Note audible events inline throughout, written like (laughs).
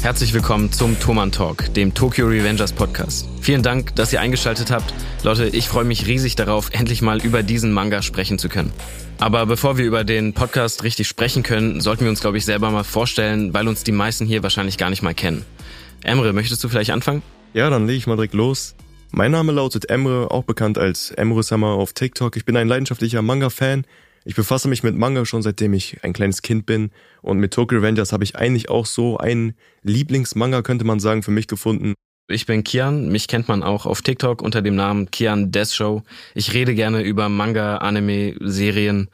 Herzlich willkommen zum Thoman Talk, dem Tokyo Revengers Podcast. Vielen Dank, dass ihr eingeschaltet habt. Leute, ich freue mich riesig darauf, endlich mal über diesen Manga sprechen zu können. Aber bevor wir über den Podcast richtig sprechen können, sollten wir uns, glaube ich, selber mal vorstellen, weil uns die meisten hier wahrscheinlich gar nicht mal kennen. Emre, möchtest du vielleicht anfangen? Ja, dann lege ich mal direkt los. Mein Name lautet Emre, auch bekannt als Emre Summer auf TikTok. Ich bin ein leidenschaftlicher Manga-Fan ich befasse mich mit Manga schon seitdem ich ein kleines Kind bin und mit Tokyo Revengers habe ich eigentlich auch so einen Lieblingsmanga, könnte man sagen, für mich gefunden. Ich bin Kian, mich kennt man auch auf TikTok unter dem Namen Kian Death Show. Ich rede gerne über Manga, Anime, Serien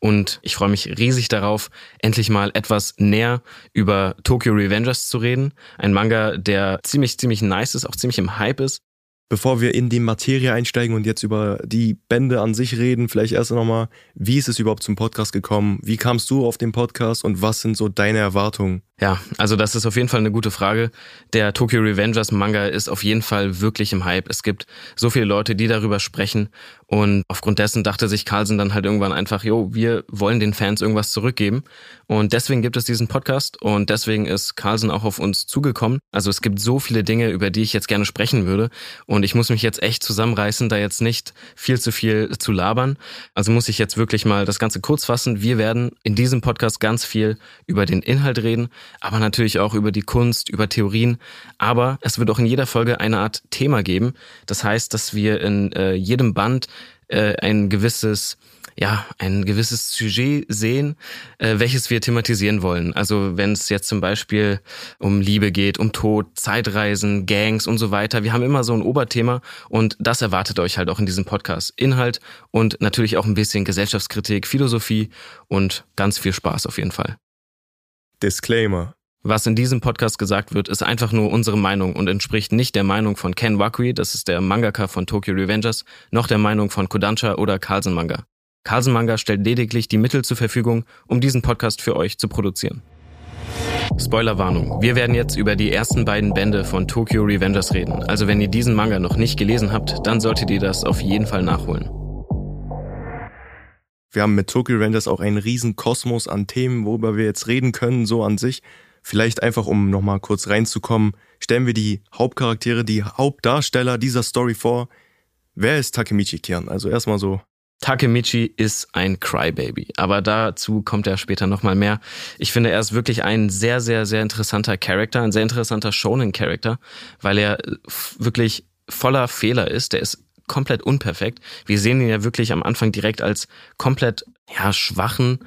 und ich freue mich riesig darauf, endlich mal etwas näher über Tokyo Revengers zu reden. Ein Manga, der ziemlich, ziemlich nice ist, auch ziemlich im Hype ist Bevor wir in die Materie einsteigen und jetzt über die Bände an sich reden, vielleicht erst nochmal, wie ist es überhaupt zum Podcast gekommen? Wie kamst du auf den Podcast und was sind so deine Erwartungen? Ja, also das ist auf jeden Fall eine gute Frage. Der Tokyo Revengers Manga ist auf jeden Fall wirklich im Hype. Es gibt so viele Leute, die darüber sprechen und aufgrund dessen dachte sich Carlsen dann halt irgendwann einfach, jo, wir wollen den Fans irgendwas zurückgeben und deswegen gibt es diesen Podcast und deswegen ist Carlsen auch auf uns zugekommen. Also es gibt so viele Dinge, über die ich jetzt gerne sprechen würde und ich muss mich jetzt echt zusammenreißen, da jetzt nicht viel zu viel zu labern. Also muss ich jetzt wirklich mal das Ganze kurz fassen. Wir werden in diesem Podcast ganz viel über den Inhalt reden aber natürlich auch über die Kunst, über Theorien. Aber es wird auch in jeder Folge eine Art Thema geben. Das heißt, dass wir in äh, jedem Band äh, ein gewisses ja, ein gewisses Sujet sehen, äh, welches wir thematisieren wollen. Also wenn es jetzt zum Beispiel um Liebe geht, um Tod, Zeitreisen, Gangs und so weiter. Wir haben immer so ein Oberthema und das erwartet euch halt auch in diesem Podcast. Inhalt und natürlich auch ein bisschen Gesellschaftskritik, Philosophie und ganz viel Spaß auf jeden Fall. Disclaimer. Was in diesem Podcast gesagt wird, ist einfach nur unsere Meinung und entspricht nicht der Meinung von Ken Wakui, das ist der Mangaka von Tokyo Revengers, noch der Meinung von Kodansha oder Carlsen Manga. Carlsen Manga stellt lediglich die Mittel zur Verfügung, um diesen Podcast für euch zu produzieren. Spoilerwarnung. Wir werden jetzt über die ersten beiden Bände von Tokyo Revengers reden. Also wenn ihr diesen Manga noch nicht gelesen habt, dann solltet ihr das auf jeden Fall nachholen. Wir haben mit Tokyo Rangers auch einen riesen Kosmos an Themen, worüber wir jetzt reden können, so an sich. Vielleicht einfach, um nochmal kurz reinzukommen, stellen wir die Hauptcharaktere, die Hauptdarsteller dieser Story vor. Wer ist Takemichi Kian? Also erstmal so. Takemichi ist ein Crybaby, aber dazu kommt er später nochmal mehr. Ich finde, er ist wirklich ein sehr, sehr, sehr interessanter Charakter, ein sehr interessanter Shonen-Charakter, weil er wirklich voller Fehler ist. Der ist komplett unperfekt. Wir sehen ihn ja wirklich am Anfang direkt als komplett ja, schwachen,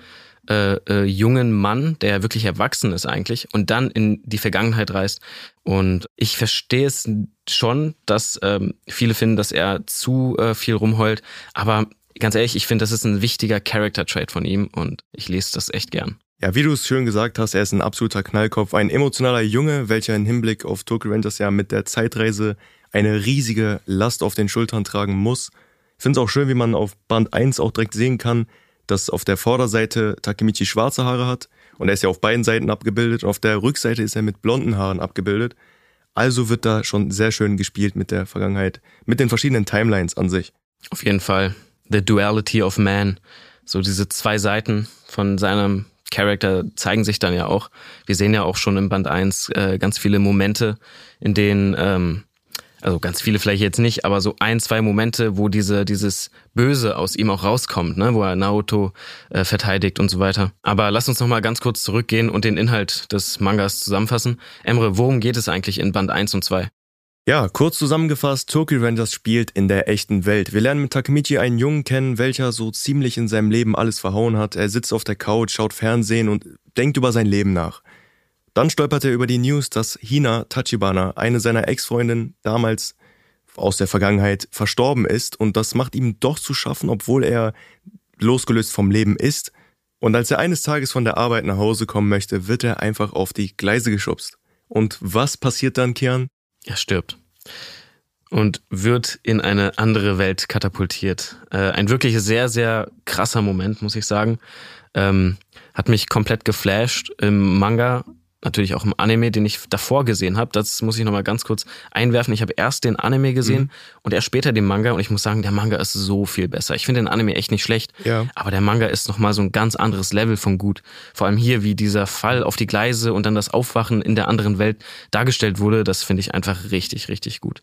äh, äh, jungen Mann, der wirklich erwachsen ist eigentlich und dann in die Vergangenheit reist. Und ich verstehe es schon, dass ähm, viele finden, dass er zu äh, viel rumheult. Aber ganz ehrlich, ich finde, das ist ein wichtiger Character-Trait von ihm und ich lese das echt gern. Ja, wie du es schön gesagt hast, er ist ein absoluter Knallkopf, ein emotionaler Junge, welcher im Hinblick auf Tokyo Rangers ja mit der Zeitreise eine riesige Last auf den Schultern tragen muss. Ich finde es auch schön, wie man auf Band 1 auch direkt sehen kann, dass auf der Vorderseite Takemichi schwarze Haare hat und er ist ja auf beiden Seiten abgebildet und auf der Rückseite ist er mit blonden Haaren abgebildet. Also wird da schon sehr schön gespielt mit der Vergangenheit, mit den verschiedenen Timelines an sich. Auf jeden Fall. The Duality of Man. So diese zwei Seiten von seinem Charakter zeigen sich dann ja auch. Wir sehen ja auch schon im Band 1 äh, ganz viele Momente, in denen ähm, also ganz viele vielleicht jetzt nicht, aber so ein, zwei Momente, wo diese, dieses Böse aus ihm auch rauskommt, ne, wo er Naoto äh, verteidigt und so weiter. Aber lass uns nochmal ganz kurz zurückgehen und den Inhalt des Mangas zusammenfassen. Emre, worum geht es eigentlich in Band 1 und 2? Ja, kurz zusammengefasst, Tokyo Rangers spielt in der echten Welt. Wir lernen mit Takemichi einen Jungen kennen, welcher so ziemlich in seinem Leben alles verhauen hat. Er sitzt auf der Couch, schaut Fernsehen und denkt über sein Leben nach. Dann stolpert er über die News, dass Hina Tachibana, eine seiner Ex-Freundinnen, damals aus der Vergangenheit verstorben ist und das macht ihm doch zu schaffen, obwohl er losgelöst vom Leben ist. Und als er eines Tages von der Arbeit nach Hause kommen möchte, wird er einfach auf die Gleise geschubst. Und was passiert dann, Kian? Er stirbt. Und wird in eine andere Welt katapultiert. Äh, ein wirklich sehr, sehr krasser Moment, muss ich sagen. Ähm, hat mich komplett geflasht. Im Manga natürlich auch im Anime, den ich davor gesehen habe. Das muss ich nochmal ganz kurz einwerfen. Ich habe erst den Anime gesehen mhm. und erst später den Manga und ich muss sagen, der Manga ist so viel besser. Ich finde den Anime echt nicht schlecht, ja. aber der Manga ist nochmal so ein ganz anderes Level von gut. Vor allem hier, wie dieser Fall auf die Gleise und dann das Aufwachen in der anderen Welt dargestellt wurde, das finde ich einfach richtig, richtig gut.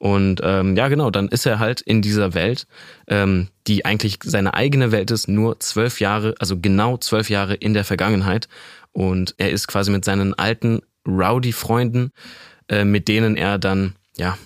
Und ähm, ja, genau, dann ist er halt in dieser Welt, ähm, die eigentlich seine eigene Welt ist, nur zwölf Jahre, also genau zwölf Jahre in der Vergangenheit. Und er ist quasi mit seinen alten Rowdy-Freunden, äh, mit denen er dann, ja,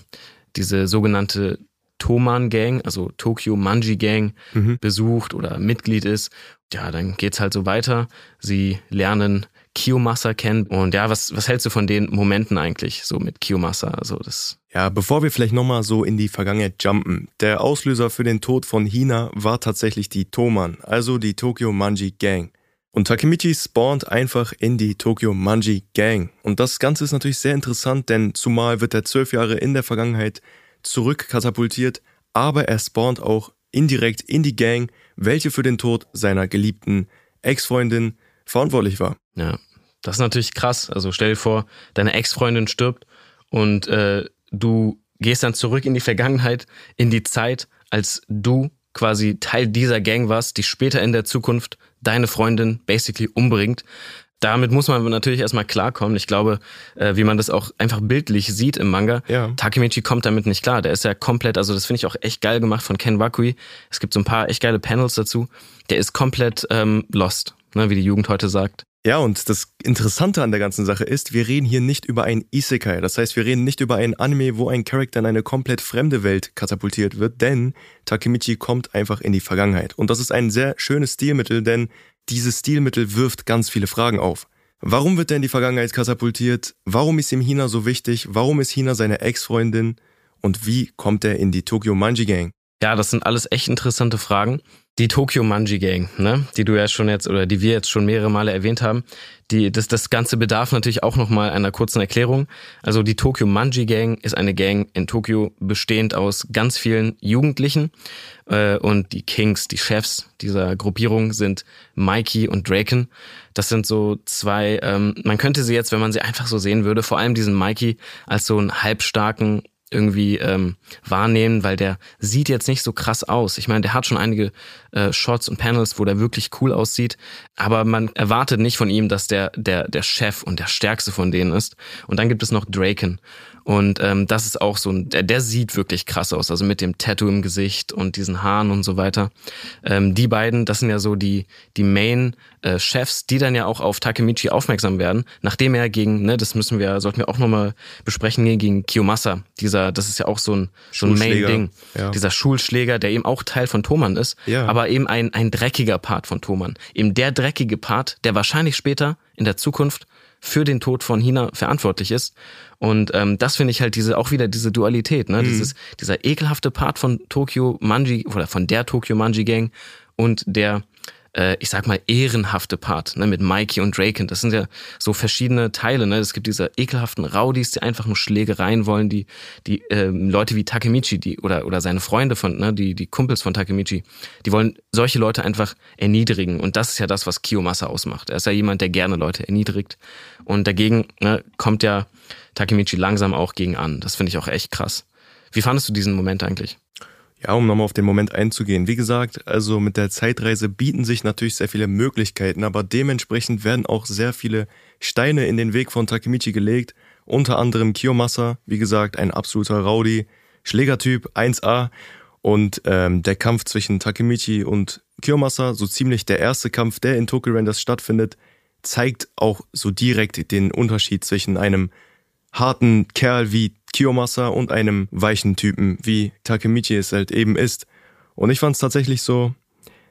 diese sogenannte Toman Gang, also Tokyo Manji Gang, mhm. besucht oder Mitglied ist. Ja, dann geht's halt so weiter. Sie lernen Kiyomasa kennen. Und ja, was, was hältst du von den Momenten eigentlich so mit Kiyomasa? Also das. Ja, bevor wir vielleicht nochmal so in die Vergangenheit jumpen. Der Auslöser für den Tod von Hina war tatsächlich die Toman, also die Tokyo Manji Gang. Und Takemichi spawnt einfach in die Tokyo Manji Gang. Und das Ganze ist natürlich sehr interessant, denn zumal wird er zwölf Jahre in der Vergangenheit zurückkatapultiert, aber er spawnt auch indirekt in die Gang, welche für den Tod seiner geliebten Ex-Freundin verantwortlich war. Ja, das ist natürlich krass. Also stell dir vor, deine Ex-Freundin stirbt und äh, du gehst dann zurück in die Vergangenheit, in die Zeit, als du quasi Teil dieser Gang warst, die später in der Zukunft deine Freundin basically umbringt. Damit muss man natürlich erstmal klarkommen. Ich glaube, äh, wie man das auch einfach bildlich sieht im Manga, ja. Takemichi kommt damit nicht klar. Der ist ja komplett, also das finde ich auch echt geil gemacht von Ken Wakui. Es gibt so ein paar echt geile Panels dazu. Der ist komplett ähm, lost, ne, wie die Jugend heute sagt. Ja, und das Interessante an der ganzen Sache ist, wir reden hier nicht über ein Isekai. Das heißt, wir reden nicht über ein Anime, wo ein Charakter in eine komplett fremde Welt katapultiert wird, denn Takemichi kommt einfach in die Vergangenheit. Und das ist ein sehr schönes Stilmittel, denn dieses Stilmittel wirft ganz viele Fragen auf. Warum wird er in die Vergangenheit katapultiert? Warum ist ihm Hina so wichtig? Warum ist Hina seine Ex-Freundin? Und wie kommt er in die Tokyo Manji Gang? Ja, das sind alles echt interessante Fragen. Die Tokyo Manji Gang, ne, die du ja schon jetzt oder die wir jetzt schon mehrere Male erwähnt haben, die das das ganze bedarf natürlich auch noch mal einer kurzen Erklärung. Also die Tokyo Manji Gang ist eine Gang in Tokio bestehend aus ganz vielen Jugendlichen äh, und die Kings, die Chefs dieser Gruppierung sind Mikey und Draken. Das sind so zwei. Ähm, man könnte sie jetzt, wenn man sie einfach so sehen würde, vor allem diesen Mikey als so einen halbstarken irgendwie ähm, wahrnehmen, weil der sieht jetzt nicht so krass aus. Ich meine, der hat schon einige äh, Shots und Panels, wo der wirklich cool aussieht, aber man erwartet nicht von ihm, dass der der der Chef und der stärkste von denen ist. Und dann gibt es noch Draken und ähm, das ist auch so ein, der, der sieht wirklich krass aus, also mit dem Tattoo im Gesicht und diesen Haaren und so weiter. Ähm, die beiden, das sind ja so die, die Main-Chefs, äh, die dann ja auch auf Takemichi aufmerksam werden, nachdem er gegen, ne, das müssen wir, sollten wir auch nochmal besprechen, gegen Kiyomasa. Dieser, das ist ja auch so ein, so ein Main-Ding. Ja. Dieser Schulschläger, der eben auch Teil von Thoman ist, ja. aber eben ein, ein dreckiger Part von Thoman. Eben der dreckige Part, der wahrscheinlich später in der Zukunft für den Tod von Hina verantwortlich ist. Und ähm, das finde ich halt diese auch wieder diese Dualität, ne? Mhm. Dieses, dieser ekelhafte Part von Tokyo Manji oder von der Tokyo Manji Gang und der äh, ich sag mal, ehrenhafte Part, ne, mit Mikey und Draken. Das sind ja so verschiedene Teile, ne. Es gibt diese ekelhaften Rowdies, die einfach nur Schlägereien wollen, die, die äh, Leute wie Takemichi, die, oder, oder seine Freunde von, ne, die, die Kumpels von Takemichi, die wollen solche Leute einfach erniedrigen. Und das ist ja das, was Kiyomasa ausmacht. Er ist ja jemand, der gerne Leute erniedrigt. Und dagegen ne, kommt ja Takemichi langsam auch gegen an. Das finde ich auch echt krass. Wie fandest du diesen Moment eigentlich? Ja, um nochmal auf den Moment einzugehen. Wie gesagt, also mit der Zeitreise bieten sich natürlich sehr viele Möglichkeiten, aber dementsprechend werden auch sehr viele Steine in den Weg von Takemichi gelegt. Unter anderem Kiyomasa, wie gesagt, ein absoluter Rowdy, Schlägertyp 1A. Und ähm, der Kampf zwischen Takemichi und Kiyomasa, so ziemlich der erste Kampf, der in Tokyo Rangers stattfindet, zeigt auch so direkt den Unterschied zwischen einem harten Kerl wie Kiyomasa und einem weichen Typen, wie Takemichi es halt eben ist. Und ich fand es tatsächlich so,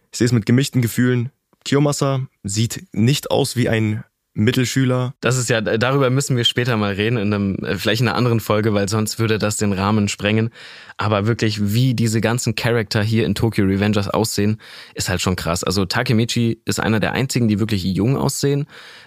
ich sehe es mit gemischten Gefühlen. Kiyomasa sieht nicht aus wie ein Mittelschüler. Das ist ja, darüber müssen wir später mal reden, in einem, äh, vielleicht in einer anderen Folge, weil sonst würde das den Rahmen sprengen. Aber wirklich, wie diese ganzen Charakter hier in Tokyo Revengers aussehen, ist halt schon krass. Also Takemichi ist einer der einzigen, die wirklich jung aussehen.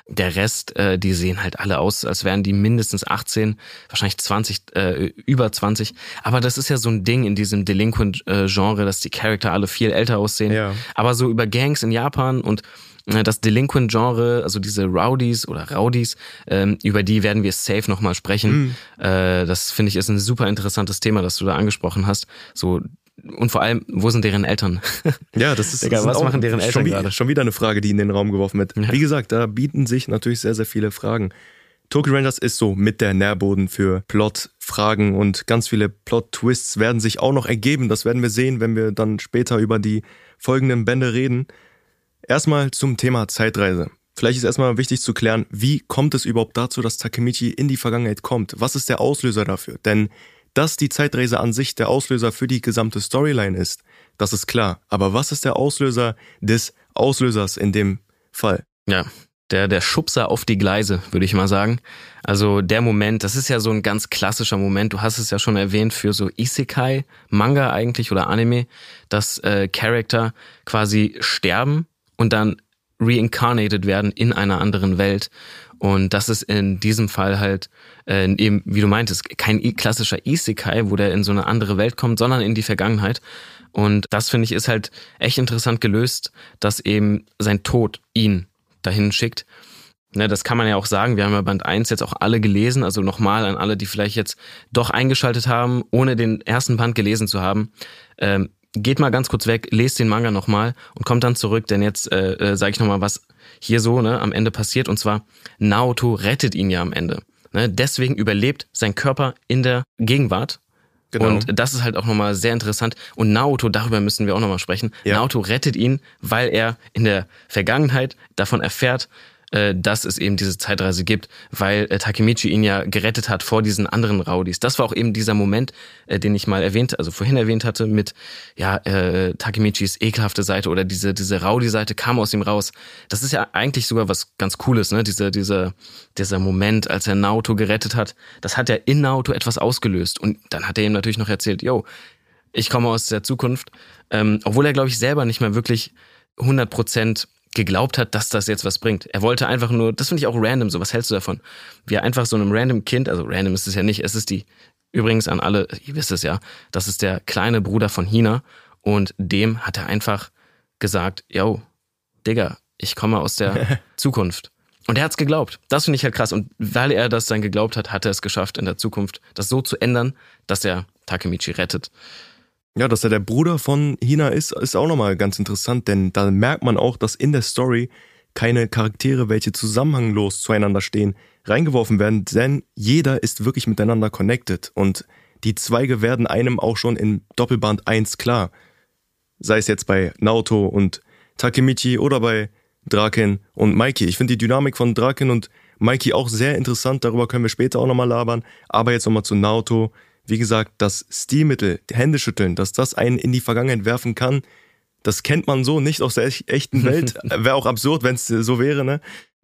Der Rest, äh, die sehen halt alle aus, als wären die mindestens 18, wahrscheinlich 20, äh, über 20. Aber das ist ja so ein Ding in diesem Delinquent-Genre, dass die Charakter alle viel älter aussehen. Ja. Aber so über Gangs in Japan und das Delinquent-Genre, also diese Rowdies oder Rowdies, ähm, über die werden wir safe nochmal sprechen. Mhm. Äh, das finde ich ist ein super interessantes Thema, das du da angesprochen hast. So und vor allem, wo sind deren Eltern? (laughs) Ja, das ist Egal, was machen deren Eltern schon, gerade? Schon wieder eine Frage, die in den Raum geworfen wird. Ja. Wie gesagt, da bieten sich natürlich sehr, sehr viele Fragen. Tokyo Rangers ist so mit der Nährboden für Plot-Fragen und ganz viele Plot-Twists werden sich auch noch ergeben. Das werden wir sehen, wenn wir dann später über die folgenden Bände reden. Erstmal zum Thema Zeitreise. Vielleicht ist erstmal wichtig zu klären, wie kommt es überhaupt dazu, dass Takemichi in die Vergangenheit kommt? Was ist der Auslöser dafür? Denn dass die Zeitreise an sich der Auslöser für die gesamte Storyline ist, das ist klar. Aber was ist der Auslöser des Auslösers in dem Fall? Ja, der, der Schubser auf die Gleise, würde ich mal sagen. Also der Moment, das ist ja so ein ganz klassischer Moment, du hast es ja schon erwähnt, für so Isekai, Manga eigentlich oder Anime, dass äh, Charakter quasi sterben und dann reincarnated werden in einer anderen Welt. Und das ist in diesem Fall halt äh, eben, wie du meintest, kein klassischer Isekai, wo der in so eine andere Welt kommt, sondern in die Vergangenheit. Und das finde ich ist halt echt interessant gelöst, dass eben sein Tod ihn dahin schickt. Ne, das kann man ja auch sagen. Wir haben ja Band 1 jetzt auch alle gelesen. Also nochmal an alle, die vielleicht jetzt doch eingeschaltet haben, ohne den ersten Band gelesen zu haben. Ähm, geht mal ganz kurz weg, lest den Manga nochmal und kommt dann zurück, denn jetzt äh, äh, sage ich nochmal, was hier so ne, am Ende passiert. Und zwar, Naoto rettet ihn ja am Ende. Ne? Deswegen überlebt sein Körper in der Gegenwart. Genau. Und das ist halt auch nochmal sehr interessant. Und Naoto, darüber müssen wir auch nochmal sprechen. Ja. Naoto rettet ihn, weil er in der Vergangenheit davon erfährt, äh, dass es eben diese Zeitreise gibt, weil äh, Takemichi ihn ja gerettet hat vor diesen anderen Rowdies. Das war auch eben dieser Moment, äh, den ich mal erwähnt, also vorhin erwähnt hatte, mit ja äh, Takemichis ekelhafte Seite oder diese diese Rowdy-Seite kam aus ihm raus. Das ist ja eigentlich sogar was ganz Cooles, ne? Dieser dieser dieser Moment, als er Naoto gerettet hat, das hat ja in Naoto etwas ausgelöst und dann hat er ihm natürlich noch erzählt, yo, ich komme aus der Zukunft, ähm, obwohl er glaube ich selber nicht mehr wirklich 100 Prozent geglaubt hat, dass das jetzt was bringt. Er wollte einfach nur, das finde ich auch random, so was hältst du davon? Wie er einfach so einem random Kind, also random ist es ja nicht, es ist die, übrigens an alle, ihr wisst es ja, das ist der kleine Bruder von Hina und dem hat er einfach gesagt, yo, Digga, ich komme aus der (laughs) Zukunft. Und er hat's geglaubt. Das finde ich halt krass. Und weil er das dann geglaubt hat, hat er es geschafft, in der Zukunft das so zu ändern, dass er Takemichi rettet. Ja, dass er der Bruder von Hina ist, ist auch nochmal ganz interessant, denn da merkt man auch, dass in der Story keine Charaktere, welche zusammenhanglos zueinander stehen, reingeworfen werden, denn jeder ist wirklich miteinander connected und die Zweige werden einem auch schon in Doppelband 1 klar. Sei es jetzt bei Naoto und Takemichi oder bei Draken und Mikey. Ich finde die Dynamik von Draken und Mikey auch sehr interessant, darüber können wir später auch nochmal labern. Aber jetzt nochmal zu Naoto wie gesagt, das Stilmittel, Händeschütteln, dass das einen in die Vergangenheit werfen kann, das kennt man so nicht aus der echten Welt. (laughs) wäre auch absurd, wenn es so wäre, ne?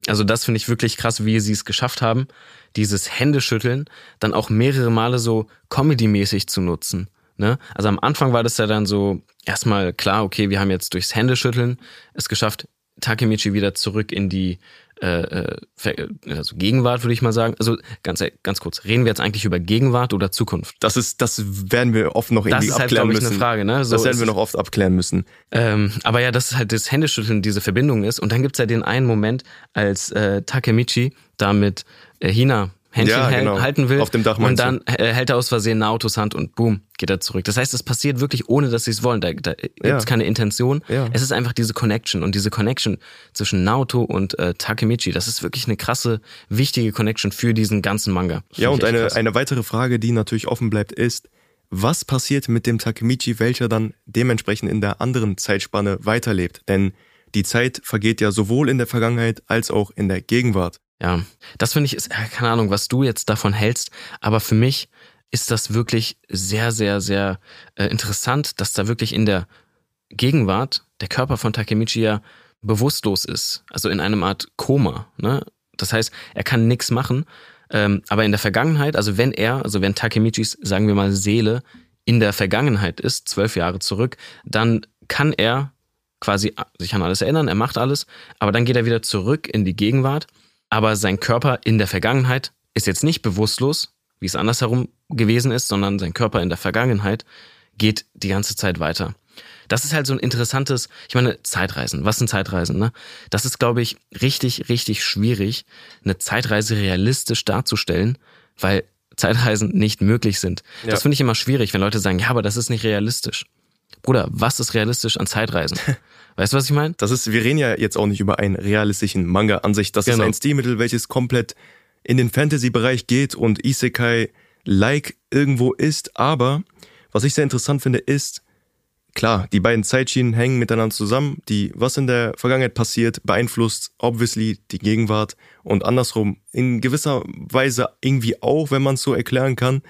Also das finde ich wirklich krass, wie sie es geschafft haben, dieses Händeschütteln dann auch mehrere Male so Comedy-mäßig zu nutzen. Ne? Also am Anfang war das ja dann so erstmal klar, okay, wir haben jetzt durchs Händeschütteln es geschafft, Takemichi wieder zurück in die äh, äh, also Gegenwart, würde ich mal sagen. Also ganz, ganz kurz, reden wir jetzt eigentlich über Gegenwart oder Zukunft? Das ist, das werden wir oft noch irgendwie das ist halt, abklären ich, müssen. Eine Frage, ne? So das werden wir noch oft abklären müssen. Ähm, aber ja, das ist halt das Händeschütteln, diese Verbindung ist. Und dann gibt's ja den einen Moment, als äh, Takemichi da mit äh, Hina Händchen ja, genau. halten will. Auf dem Dach und dann du? hält er aus Versehen Naotos Hand und boom, geht er zurück. Das heißt, es passiert wirklich, ohne dass sie es wollen. Da, da gibt es ja. keine Intention. Ja. Es ist einfach diese Connection. Und diese Connection zwischen Naoto und äh, Takemichi, das ist wirklich eine krasse, wichtige Connection für diesen ganzen Manga. Ja, und eine, eine weitere Frage, die natürlich offen bleibt, ist, was passiert mit dem Takemichi, welcher dann dementsprechend in der anderen Zeitspanne weiterlebt? Denn die Zeit vergeht ja sowohl in der Vergangenheit als auch in der Gegenwart. Ja, das finde ich ist, keine Ahnung, was du jetzt davon hältst, aber für mich ist das wirklich sehr, sehr, sehr äh, interessant, dass da wirklich in der Gegenwart der Körper von Takemichi ja bewusstlos ist, also in einem Art Koma. Ne? Das heißt, er kann nichts machen, ähm, aber in der Vergangenheit, also wenn er, also wenn Takemichis, sagen wir mal, Seele in der Vergangenheit ist, zwölf Jahre zurück, dann kann er quasi sich an alles erinnern, er macht alles, aber dann geht er wieder zurück in die Gegenwart aber sein Körper in der Vergangenheit ist jetzt nicht bewusstlos, wie es andersherum gewesen ist, sondern sein Körper in der Vergangenheit geht die ganze Zeit weiter. Das ist halt so ein interessantes, ich meine, Zeitreisen. Was sind Zeitreisen, ne? Das ist, glaube ich, richtig, richtig schwierig, eine Zeitreise realistisch darzustellen, weil Zeitreisen nicht möglich sind. Ja. Das finde ich immer schwierig, wenn Leute sagen, ja, aber das ist nicht realistisch. Bruder, was ist realistisch an Zeitreisen? (laughs) Weißt du, was ich meine? Das ist, wir reden ja jetzt auch nicht über einen realistischen Manga an sich. Das genau. ist ein Stilmittel, welches komplett in den Fantasy-Bereich geht und Isekai-like irgendwo ist. Aber was ich sehr interessant finde, ist, klar, die beiden Zeitschienen hängen miteinander zusammen. Die, was in der Vergangenheit passiert, beeinflusst obviously die Gegenwart und andersrum in gewisser Weise irgendwie auch, wenn man es so erklären kann.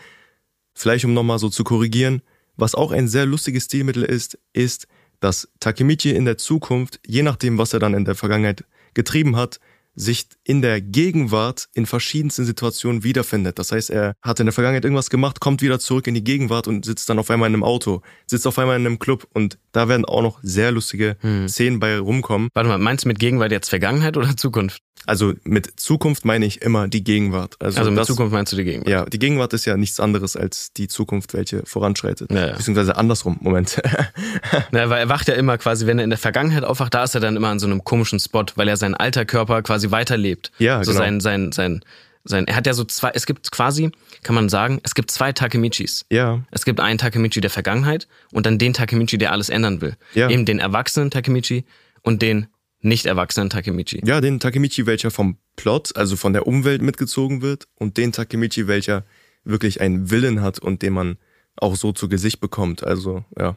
Vielleicht um nochmal so zu korrigieren. Was auch ein sehr lustiges Stilmittel ist, ist, dass Takemichi in der Zukunft, je nachdem, was er dann in der Vergangenheit getrieben hat, sich in der Gegenwart in verschiedensten Situationen wiederfindet. Das heißt, er hat in der Vergangenheit irgendwas gemacht, kommt wieder zurück in die Gegenwart und sitzt dann auf einmal in einem Auto, sitzt auf einmal in einem Club und da werden auch noch sehr lustige hm. Szenen bei rumkommen. Warte mal, meinst du mit Gegenwart jetzt Vergangenheit oder Zukunft? Also mit Zukunft meine ich immer die Gegenwart. Also, also mit das, Zukunft meinst du die Gegenwart? Ja, die Gegenwart ist ja nichts anderes als die Zukunft, welche voranschreitet. Ja, ja. Beziehungsweise andersrum, Moment. (laughs) Na, weil er wacht ja immer quasi, wenn er in der Vergangenheit aufwacht, da ist er dann immer an so einem komischen Spot, weil er sein alter Körper quasi weiterlebt. Ja, so genau. sein, sein, sein, sein, er hat ja so zwei, es gibt quasi, kann man sagen, es gibt zwei Takemichis. Ja. Es gibt einen Takemichi der Vergangenheit und dann den Takemichi, der alles ändern will. Ja. Eben den erwachsenen Takemichi und den nicht erwachsenen Takemichi. Ja, den Takemichi, welcher vom Plot, also von der Umwelt mitgezogen wird und den Takemichi, welcher wirklich einen Willen hat und den man auch so zu Gesicht bekommt. Also, ja.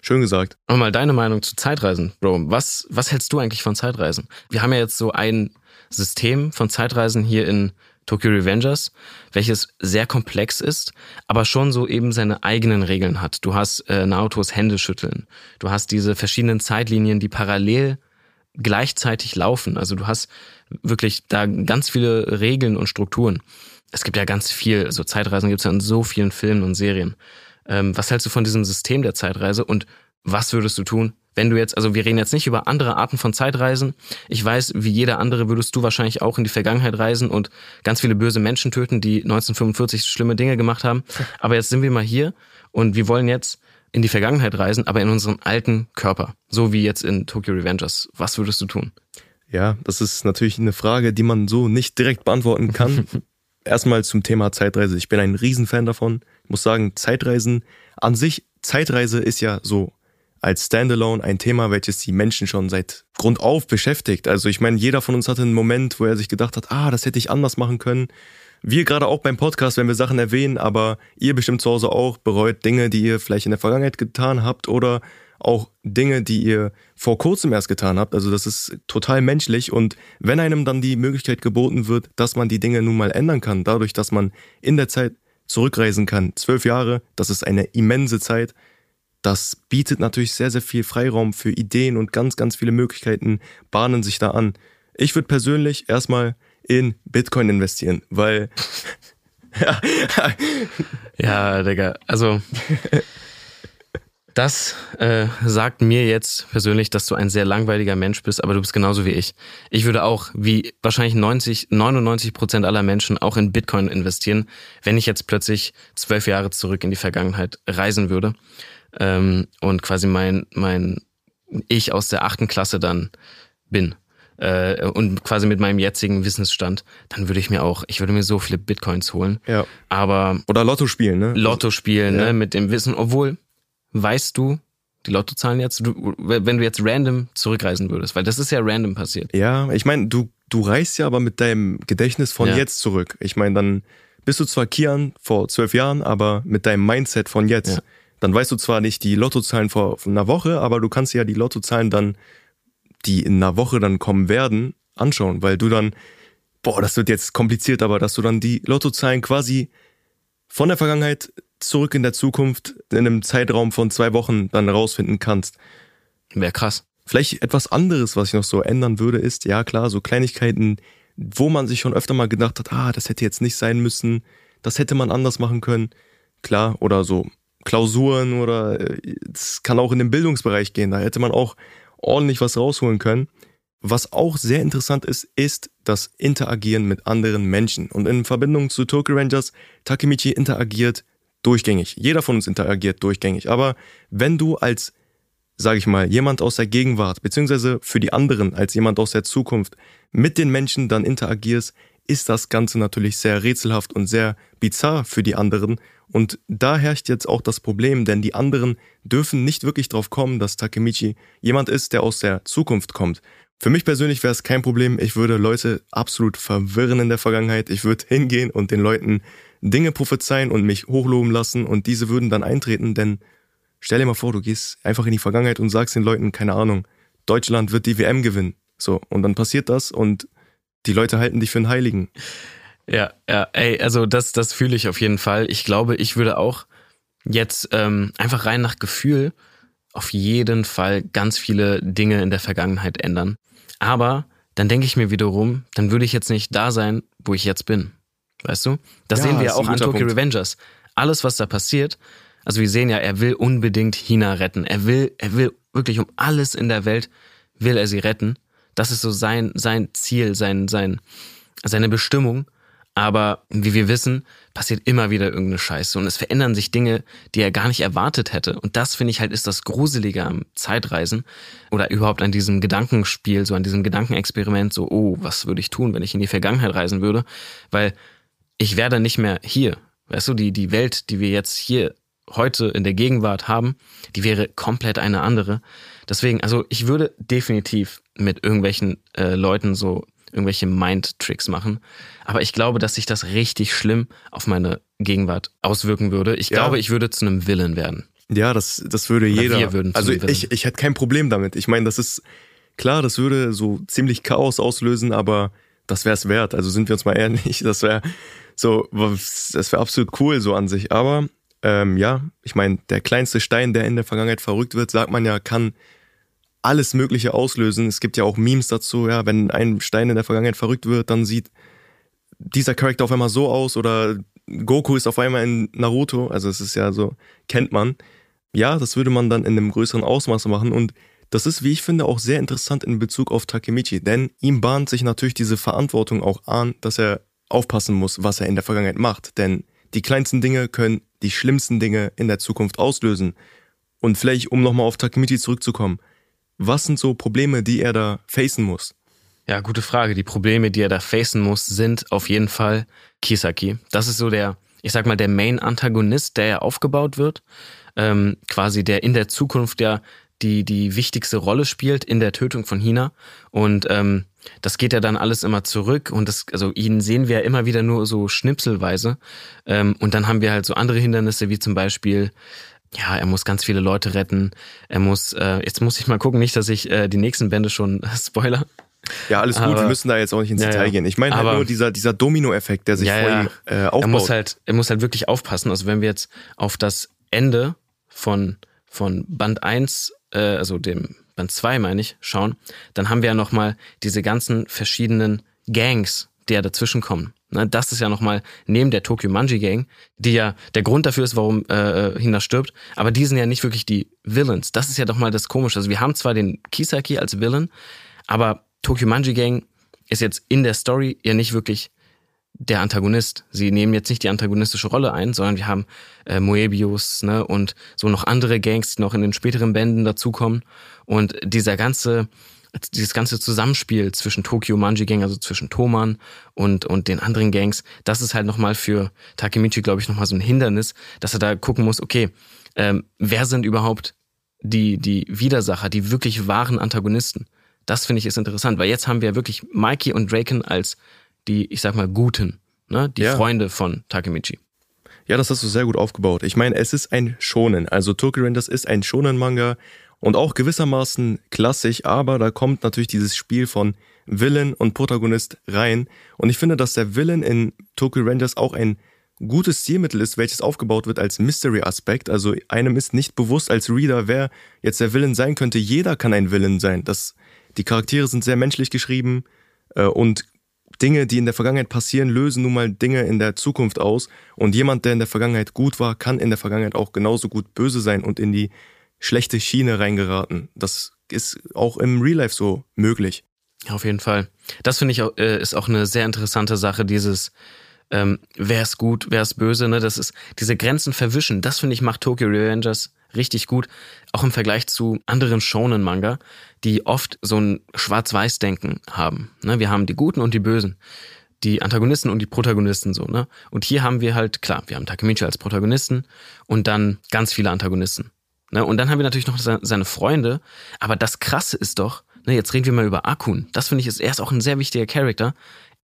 Schön gesagt. Und mal deine Meinung zu Zeitreisen, Bro. Was, was hältst du eigentlich von Zeitreisen? Wir haben ja jetzt so ein System von Zeitreisen hier in Tokyo Revengers, welches sehr komplex ist, aber schon so eben seine eigenen Regeln hat. Du hast äh, Naotos Hände schütteln. Du hast diese verschiedenen Zeitlinien, die parallel gleichzeitig laufen. Also du hast wirklich da ganz viele Regeln und Strukturen. Es gibt ja ganz viel, also Zeitreisen gibt es ja in so vielen Filmen und Serien. Ähm, was hältst du von diesem System der Zeitreise und was würdest du tun, wenn du jetzt, also wir reden jetzt nicht über andere Arten von Zeitreisen. Ich weiß, wie jeder andere würdest du wahrscheinlich auch in die Vergangenheit reisen und ganz viele böse Menschen töten, die 1945 schlimme Dinge gemacht haben. Aber jetzt sind wir mal hier und wir wollen jetzt in die Vergangenheit reisen, aber in unseren alten Körper. So wie jetzt in Tokyo Revengers. Was würdest du tun? Ja, das ist natürlich eine Frage, die man so nicht direkt beantworten kann. (laughs) Erstmal zum Thema Zeitreise. Ich bin ein Riesenfan davon. Ich muss sagen, Zeitreisen an sich, Zeitreise ist ja so als Standalone ein Thema, welches die Menschen schon seit Grund auf beschäftigt. Also ich meine, jeder von uns hatte einen Moment, wo er sich gedacht hat, ah, das hätte ich anders machen können. Wir gerade auch beim Podcast, wenn wir Sachen erwähnen, aber ihr bestimmt zu Hause auch bereut Dinge, die ihr vielleicht in der Vergangenheit getan habt oder auch Dinge, die ihr vor kurzem erst getan habt. Also das ist total menschlich und wenn einem dann die Möglichkeit geboten wird, dass man die Dinge nun mal ändern kann, dadurch, dass man in der Zeit zurückreisen kann, zwölf Jahre, das ist eine immense Zeit, das bietet natürlich sehr, sehr viel Freiraum für Ideen und ganz, ganz viele Möglichkeiten bahnen sich da an. Ich würde persönlich erstmal in Bitcoin investieren, weil. (laughs) ja, Digga, also. Das äh, sagt mir jetzt persönlich, dass du ein sehr langweiliger Mensch bist, aber du bist genauso wie ich. Ich würde auch, wie wahrscheinlich 90, 99 Prozent aller Menschen, auch in Bitcoin investieren, wenn ich jetzt plötzlich zwölf Jahre zurück in die Vergangenheit reisen würde ähm, und quasi mein, mein Ich aus der achten Klasse dann bin äh, und quasi mit meinem jetzigen Wissensstand, dann würde ich mir auch, ich würde mir so viele Bitcoins holen. Ja. Aber. Oder Lotto spielen, ne? Lotto spielen, ja. ne? Mit dem Wissen. Obwohl, weißt du, die Lottozahlen jetzt, du, wenn du jetzt random zurückreisen würdest, weil das ist ja random passiert. Ja, ich meine, du, du reist ja aber mit deinem Gedächtnis von ja. jetzt zurück. Ich meine, dann bist du zwar Kian vor zwölf Jahren, aber mit deinem Mindset von jetzt. Ja. Dann weißt du zwar nicht die Lottozahlen vor einer Woche, aber du kannst ja die Lottozahlen dann die in einer Woche dann kommen werden, anschauen, weil du dann, boah, das wird jetzt kompliziert, aber dass du dann die Lottozahlen quasi von der Vergangenheit zurück in der Zukunft in einem Zeitraum von zwei Wochen dann rausfinden kannst. Wäre krass. Vielleicht etwas anderes, was ich noch so ändern würde, ist, ja klar, so Kleinigkeiten, wo man sich schon öfter mal gedacht hat, ah, das hätte jetzt nicht sein müssen, das hätte man anders machen können. Klar, oder so Klausuren oder es kann auch in den Bildungsbereich gehen, da hätte man auch ordentlich was rausholen können. Was auch sehr interessant ist, ist das Interagieren mit anderen Menschen. Und in Verbindung zu Tokyo Rangers, Takemichi interagiert durchgängig. Jeder von uns interagiert durchgängig. Aber wenn du als sage ich mal, jemand aus der Gegenwart, beziehungsweise für die anderen als jemand aus der Zukunft mit den Menschen dann interagierst, ist das Ganze natürlich sehr rätselhaft und sehr bizarr für die anderen. Und da herrscht jetzt auch das Problem, denn die anderen dürfen nicht wirklich drauf kommen, dass Takemichi jemand ist, der aus der Zukunft kommt. Für mich persönlich wäre es kein Problem. Ich würde Leute absolut verwirren in der Vergangenheit. Ich würde hingehen und den Leuten Dinge prophezeien und mich hochloben lassen und diese würden dann eintreten, denn stell dir mal vor, du gehst einfach in die Vergangenheit und sagst den Leuten, keine Ahnung, Deutschland wird die WM gewinnen. So, und dann passiert das und die Leute halten dich für einen Heiligen. Ja, ja, ey, also das, das fühle ich auf jeden Fall. Ich glaube, ich würde auch jetzt ähm, einfach rein nach Gefühl auf jeden Fall ganz viele Dinge in der Vergangenheit ändern. Aber dann denke ich mir wiederum, dann würde ich jetzt nicht da sein, wo ich jetzt bin. Weißt du? Das ja, sehen wir ja auch an Tokyo. Revengers. Alles, was da passiert, also wir sehen ja, er will unbedingt China retten. Er will, er will wirklich um alles in der Welt will er sie retten. Das ist so sein, sein Ziel, sein, sein, seine Bestimmung. Aber wie wir wissen, passiert immer wieder irgendeine Scheiße und es verändern sich Dinge, die er gar nicht erwartet hätte. Und das finde ich halt ist das Gruselige am Zeitreisen oder überhaupt an diesem Gedankenspiel, so an diesem Gedankenexperiment, so, oh, was würde ich tun, wenn ich in die Vergangenheit reisen würde? Weil ich werde nicht mehr hier. Weißt du, die, die Welt, die wir jetzt hier heute in der Gegenwart haben, die wäre komplett eine andere. Deswegen, also ich würde definitiv mit irgendwelchen äh, Leuten so irgendwelche Mind-Tricks machen. Aber ich glaube, dass sich das richtig schlimm auf meine Gegenwart auswirken würde. Ich ja. glaube, ich würde zu einem Villain werden. Ja, das, das würde Oder jeder. Wir würden also ich, ich hätte kein Problem damit. Ich meine, das ist klar, das würde so ziemlich Chaos auslösen, aber das wäre es wert. Also sind wir uns mal ehrlich, (laughs) das wäre so, das wäre absolut cool so an sich. Aber ähm, ja, ich meine, der kleinste Stein, der in der Vergangenheit verrückt wird, sagt man ja, kann alles Mögliche auslösen. Es gibt ja auch Memes dazu, ja, wenn ein Stein in der Vergangenheit verrückt wird, dann sieht dieser Charakter auf einmal so aus oder Goku ist auf einmal in Naruto, also es ist ja so, kennt man. Ja, das würde man dann in einem größeren Ausmaß machen und das ist, wie ich finde, auch sehr interessant in Bezug auf Takemichi, denn ihm bahnt sich natürlich diese Verantwortung auch an, dass er aufpassen muss, was er in der Vergangenheit macht, denn die kleinsten Dinge können die schlimmsten Dinge in der Zukunft auslösen. Und vielleicht, um nochmal auf Takemichi zurückzukommen, was sind so Probleme, die er da facen muss? Ja, gute Frage. Die Probleme, die er da facen muss, sind auf jeden Fall Kisaki. Das ist so der, ich sag mal, der Main-Antagonist, der ja aufgebaut wird. Ähm, quasi der in der Zukunft ja die, die wichtigste Rolle spielt in der Tötung von Hina. Und ähm, das geht ja dann alles immer zurück und das, also ihn sehen wir ja immer wieder nur so schnipselweise. Ähm, und dann haben wir halt so andere Hindernisse, wie zum Beispiel ja, er muss ganz viele Leute retten. Er muss, äh, jetzt muss ich mal gucken, nicht, dass ich äh, die nächsten Bände schon (laughs) spoiler. Ja, alles aber, gut, wir müssen da jetzt auch nicht ins ja, Detail gehen. Ich meine halt nur dieser, dieser Domino-Effekt, der sich ja, vor ihm äh, aufbaut. Er muss, halt, er muss halt wirklich aufpassen. Also wenn wir jetzt auf das Ende von, von Band 1, äh, also dem Band 2 meine ich, schauen, dann haben wir ja nochmal diese ganzen verschiedenen Gangs, die ja dazwischen kommen. Ne, das ist ja nochmal neben der Tokyo Manji Gang, die ja der Grund dafür ist, warum äh, äh, Hina stirbt, aber die sind ja nicht wirklich die Villains. Das ist ja doch mal das Komische. Also wir haben zwar den Kisaki als Villain, aber Tokyo Manji Gang ist jetzt in der Story ja nicht wirklich der Antagonist. Sie nehmen jetzt nicht die antagonistische Rolle ein, sondern wir haben äh, Moebius ne, und so noch andere Gangs, die noch in den späteren Bänden dazukommen. Und dieser ganze dieses ganze Zusammenspiel zwischen Tokyo Manji Gang, also zwischen Toman und, und den anderen Gangs, das ist halt nochmal für Takemichi, glaube ich, nochmal so ein Hindernis, dass er da gucken muss, okay, ähm, wer sind überhaupt die, die Widersacher, die wirklich wahren Antagonisten? Das finde ich ist interessant, weil jetzt haben wir wirklich Mikey und Draken als die, ich sag mal, Guten, ne? die ja. Freunde von Takemichi. Ja, das hast du sehr gut aufgebaut. Ich meine, es ist ein Shonen. Also Tokyo Rangers ist ein Shonen-Manga und auch gewissermaßen klassisch, aber da kommt natürlich dieses Spiel von Villain und Protagonist rein. Und ich finde, dass der Villain in Tokyo Rangers auch ein gutes Zielmittel ist, welches aufgebaut wird als Mystery-Aspekt. Also einem ist nicht bewusst als Reader, wer jetzt der Villain sein könnte. Jeder kann ein Villain sein. Das, die Charaktere sind sehr menschlich geschrieben äh, und Dinge, die in der Vergangenheit passieren, lösen nun mal Dinge in der Zukunft aus. Und jemand, der in der Vergangenheit gut war, kann in der Vergangenheit auch genauso gut böse sein und in die schlechte Schiene reingeraten. Das ist auch im Real Life so möglich. Ja, auf jeden Fall. Das finde ich auch, äh, ist auch eine sehr interessante Sache, dieses ähm, wer ist gut, wer ist böse, ne? Das ist diese Grenzen verwischen. Das finde ich macht Tokyo Revengers richtig gut. Auch im Vergleich zu anderen Shonen-Manga, die oft so ein Schwarz-Weiß-Denken haben. Ne? Wir haben die Guten und die Bösen. Die Antagonisten und die Protagonisten so, ne? Und hier haben wir halt, klar, wir haben Takemichi als Protagonisten und dann ganz viele Antagonisten. Ne? Und dann haben wir natürlich noch seine Freunde. Aber das Krasse ist doch, ne, jetzt reden wir mal über Akun. Das finde ich ist, er ist auch ein sehr wichtiger Charakter.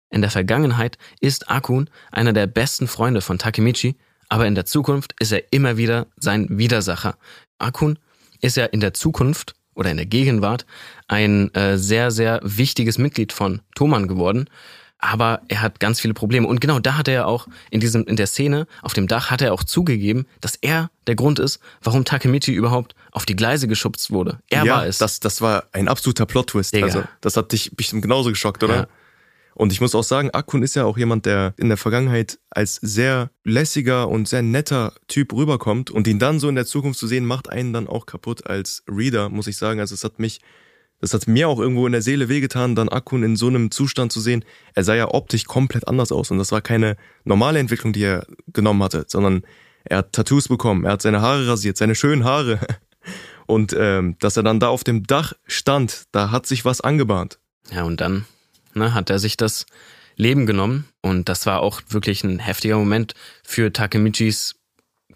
In der Vergangenheit ist Akun einer der besten Freunde von Takemichi, aber in der Zukunft ist er immer wieder sein Widersacher. Akun ist ja in der Zukunft oder in der Gegenwart ein äh, sehr, sehr wichtiges Mitglied von Thoman geworden. Aber er hat ganz viele Probleme. Und genau da hat er ja auch in diesem, in der Szene auf dem Dach hat er auch zugegeben, dass er der Grund ist, warum Takemichi überhaupt auf die Gleise geschubst wurde. Er ja, war es. Das, das war ein absoluter Plot-Twist. Also, das hat dich bestimmt genauso geschockt, oder? Ja. Und ich muss auch sagen, Akun ist ja auch jemand, der in der Vergangenheit als sehr lässiger und sehr netter Typ rüberkommt und ihn dann so in der Zukunft zu sehen, macht einen dann auch kaputt als Reader, muss ich sagen. Also es hat mich, das hat mir auch irgendwo in der Seele wehgetan, dann Akun in so einem Zustand zu sehen. Er sah ja optisch komplett anders aus und das war keine normale Entwicklung, die er genommen hatte, sondern er hat Tattoos bekommen, er hat seine Haare rasiert, seine schönen Haare. (laughs) Und ähm, dass er dann da auf dem Dach stand, da hat sich was angebahnt. Ja, und dann ne, hat er sich das Leben genommen. Und das war auch wirklich ein heftiger Moment für Takemichis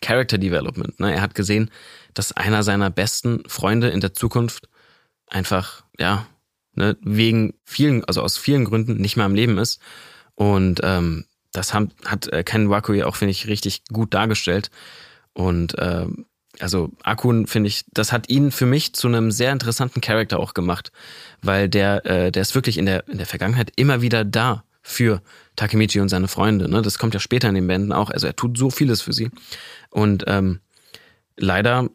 Character Development. Ne? Er hat gesehen, dass einer seiner besten Freunde in der Zukunft einfach, ja, ne, wegen vielen, also aus vielen Gründen nicht mehr am Leben ist. Und ähm, das hat, hat äh, Ken Wakui auch, finde ich, richtig gut dargestellt. Und äh, also Akun finde ich, das hat ihn für mich zu einem sehr interessanten Charakter auch gemacht, weil der, äh, der ist wirklich in der in der Vergangenheit immer wieder da für Takemichi und seine Freunde. Ne? Das kommt ja später in den Bänden auch. Also er tut so vieles für sie und ähm, leider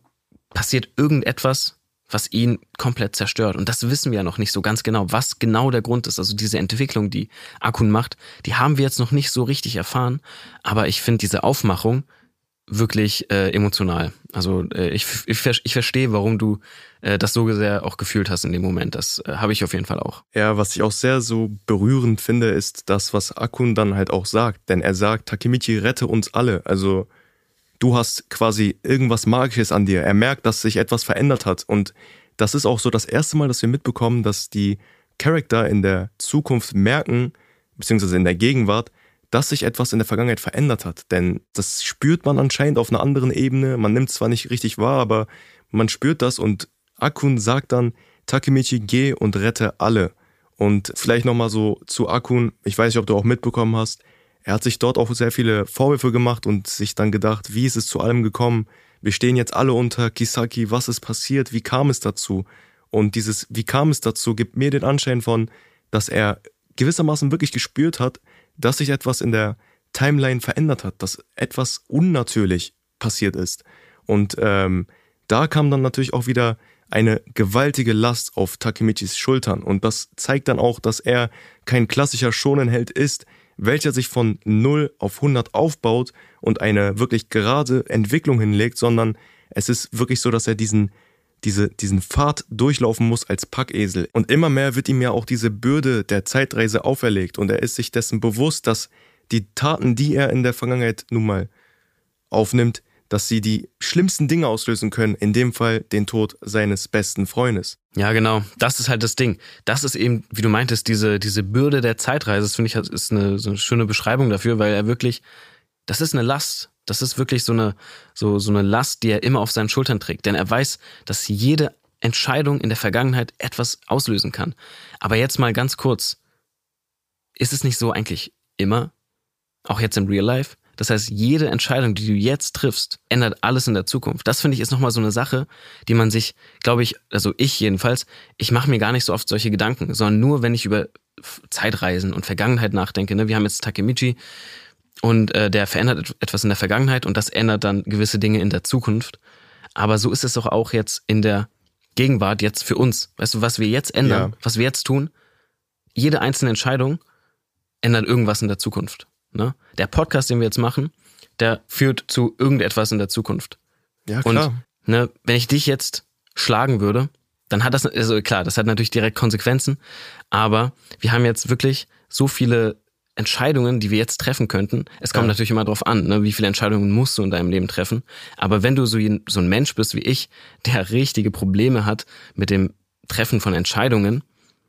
passiert irgendetwas, was ihn komplett zerstört. Und das wissen wir ja noch nicht so ganz genau, was genau der Grund ist. Also diese Entwicklung, die Akun macht, die haben wir jetzt noch nicht so richtig erfahren. Aber ich finde diese Aufmachung wirklich äh, emotional. Also äh, ich, ich, ich verstehe, warum du äh, das so sehr auch gefühlt hast in dem Moment. Das äh, habe ich auf jeden Fall auch. Ja, was ich auch sehr so berührend finde, ist das, was Akun dann halt auch sagt. Denn er sagt, Takemichi, rette uns alle. Also du hast quasi irgendwas Magisches an dir. Er merkt, dass sich etwas verändert hat. Und das ist auch so das erste Mal, dass wir mitbekommen, dass die Charakter in der Zukunft merken, beziehungsweise in der Gegenwart, dass sich etwas in der Vergangenheit verändert hat. Denn das spürt man anscheinend auf einer anderen Ebene. Man nimmt zwar nicht richtig wahr, aber man spürt das und Akun sagt dann, Takemichi, geh und rette alle. Und vielleicht nochmal so zu Akun, ich weiß nicht, ob du auch mitbekommen hast, er hat sich dort auch sehr viele Vorwürfe gemacht und sich dann gedacht, wie ist es zu allem gekommen? Wir stehen jetzt alle unter Kisaki, was ist passiert? Wie kam es dazu? Und dieses, wie kam es dazu, gibt mir den Anschein von, dass er gewissermaßen wirklich gespürt hat, dass sich etwas in der Timeline verändert hat, dass etwas unnatürlich passiert ist. Und ähm, da kam dann natürlich auch wieder eine gewaltige Last auf Takemichis Schultern. Und das zeigt dann auch, dass er kein klassischer Schonenheld ist, welcher sich von 0 auf 100 aufbaut und eine wirklich gerade Entwicklung hinlegt, sondern es ist wirklich so, dass er diesen diese, diesen Pfad durchlaufen muss als Packesel. Und immer mehr wird ihm ja auch diese Bürde der Zeitreise auferlegt und er ist sich dessen bewusst, dass die Taten, die er in der Vergangenheit nun mal aufnimmt, dass sie die schlimmsten Dinge auslösen können, in dem Fall den Tod seines besten Freundes. Ja, genau. Das ist halt das Ding. Das ist eben, wie du meintest, diese, diese Bürde der Zeitreise, das finde ich, ist eine, so eine schöne Beschreibung dafür, weil er wirklich, das ist eine Last. Das ist wirklich so eine, so, so eine Last, die er immer auf seinen Schultern trägt. Denn er weiß, dass jede Entscheidung in der Vergangenheit etwas auslösen kann. Aber jetzt mal ganz kurz. Ist es nicht so eigentlich immer? Auch jetzt im Real Life? Das heißt, jede Entscheidung, die du jetzt triffst, ändert alles in der Zukunft. Das finde ich ist nochmal so eine Sache, die man sich, glaube ich, also ich jedenfalls, ich mache mir gar nicht so oft solche Gedanken, sondern nur, wenn ich über Zeitreisen und Vergangenheit nachdenke. Ne? Wir haben jetzt Takemichi, und äh, der verändert etwas in der Vergangenheit und das ändert dann gewisse Dinge in der Zukunft. Aber so ist es doch auch jetzt in der Gegenwart, jetzt für uns. Weißt du, was wir jetzt ändern, ja. was wir jetzt tun, jede einzelne Entscheidung ändert irgendwas in der Zukunft. Ne? Der Podcast, den wir jetzt machen, der führt zu irgendetwas in der Zukunft. Ja, klar. Und ne, wenn ich dich jetzt schlagen würde, dann hat das, also klar, das hat natürlich direkt Konsequenzen, aber wir haben jetzt wirklich so viele Entscheidungen, die wir jetzt treffen könnten. Es kommt Ja. natürlich immer darauf an, ne, wie viele Entscheidungen musst du in deinem Leben treffen. Aber wenn du so, ein- so ein Mensch bist wie ich, der richtige Probleme hat mit dem Treffen von Entscheidungen,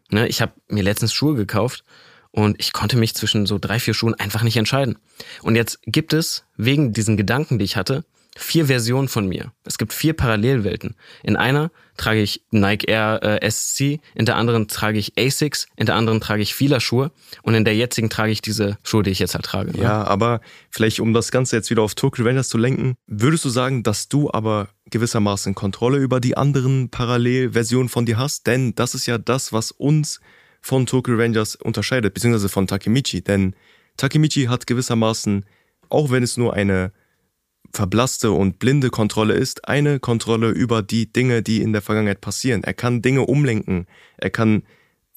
ne, ich habe mir letztens Schuhe gekauft und ich konnte mich zwischen so drei, vier Schuhen einfach nicht entscheiden. Und jetzt gibt es, wegen diesen Gedanken, die ich hatte, vier Versionen von mir. Es gibt vier Parallelwelten. In einer trage ich Nike Air äh, SC, in der anderen trage ich Asics, in der anderen trage ich Fila Schuhe und in der jetzigen trage ich diese Schuhe, die ich jetzt halt trage. ne? Ja, aber vielleicht, um das Ganze jetzt wieder auf Tokyo Revengers zu lenken, würdest du sagen, dass du aber gewissermaßen Kontrolle über die anderen Parallelversionen von dir hast? Denn das ist ja das, was uns von Tokyo Revengers unterscheidet, beziehungsweise von Takemichi. Denn Takemichi hat gewissermaßen, auch wenn es nur eine verblasste und blinde Kontrolle ist, eine Kontrolle über die Dinge, die in der Vergangenheit passieren. Er kann Dinge umlenken. Er kann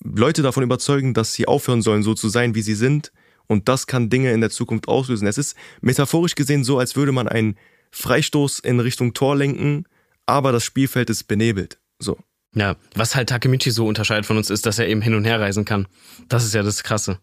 Leute davon überzeugen, dass sie aufhören sollen, so zu sein, wie sie sind. Und das kann Dinge in der Zukunft auslösen. Es ist metaphorisch gesehen so, als würde man einen Freistoß in Richtung Tor lenken, aber das Spielfeld ist benebelt. So. Ja, was halt Takemichi so unterscheidet von uns ist, dass er eben hin und her reisen kann. Das ist ja das Krasse.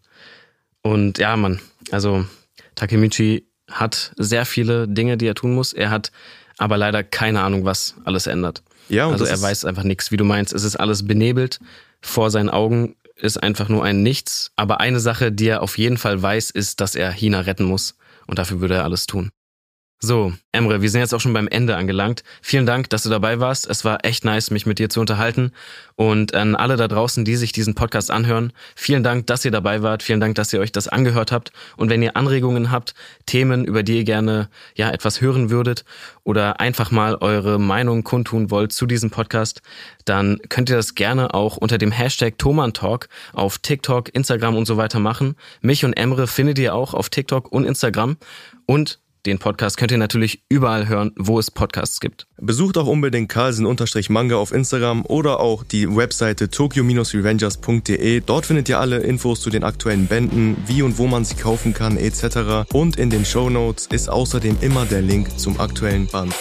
Und ja, Mann, also Takemichi hat sehr viele Dinge, die er tun muss. Er hat aber leider keine Ahnung, was alles ändert. Ja, und also er weiß einfach nichts, wie du meinst. Es ist alles benebelt. Vor seinen Augen ist einfach nur ein Nichts. Aber eine Sache, die er auf jeden Fall weiß, ist, dass er Hina retten muss. Und dafür würde er alles tun. So, Emre, wir sind jetzt auch schon beim Ende angelangt. Vielen Dank, dass du dabei warst. Es war echt nice, mich mit dir zu unterhalten. Und an alle da draußen, die sich diesen Podcast anhören, vielen Dank, dass ihr dabei wart. Vielen Dank, dass ihr euch das angehört habt. Und wenn ihr Anregungen habt, Themen, über die ihr gerne ja etwas hören würdet oder einfach mal eure Meinung kundtun wollt zu diesem Podcast, dann könnt ihr das gerne auch unter dem Hashtag Thomantalk auf TikTok, Instagram und so weiter machen. Mich und Emre findet ihr auch auf TikTok und Instagram. Und den Podcast könnt ihr natürlich überall hören, wo es Podcasts gibt. Besucht auch unbedingt Carlsen-Manga auf Instagram oder auch die Webseite tokyo-revengers.de. Dort findet ihr alle Infos zu den aktuellen Bänden, wie und wo man sie kaufen kann etc. Und in den Shownotes ist außerdem immer der Link zum aktuellen Band.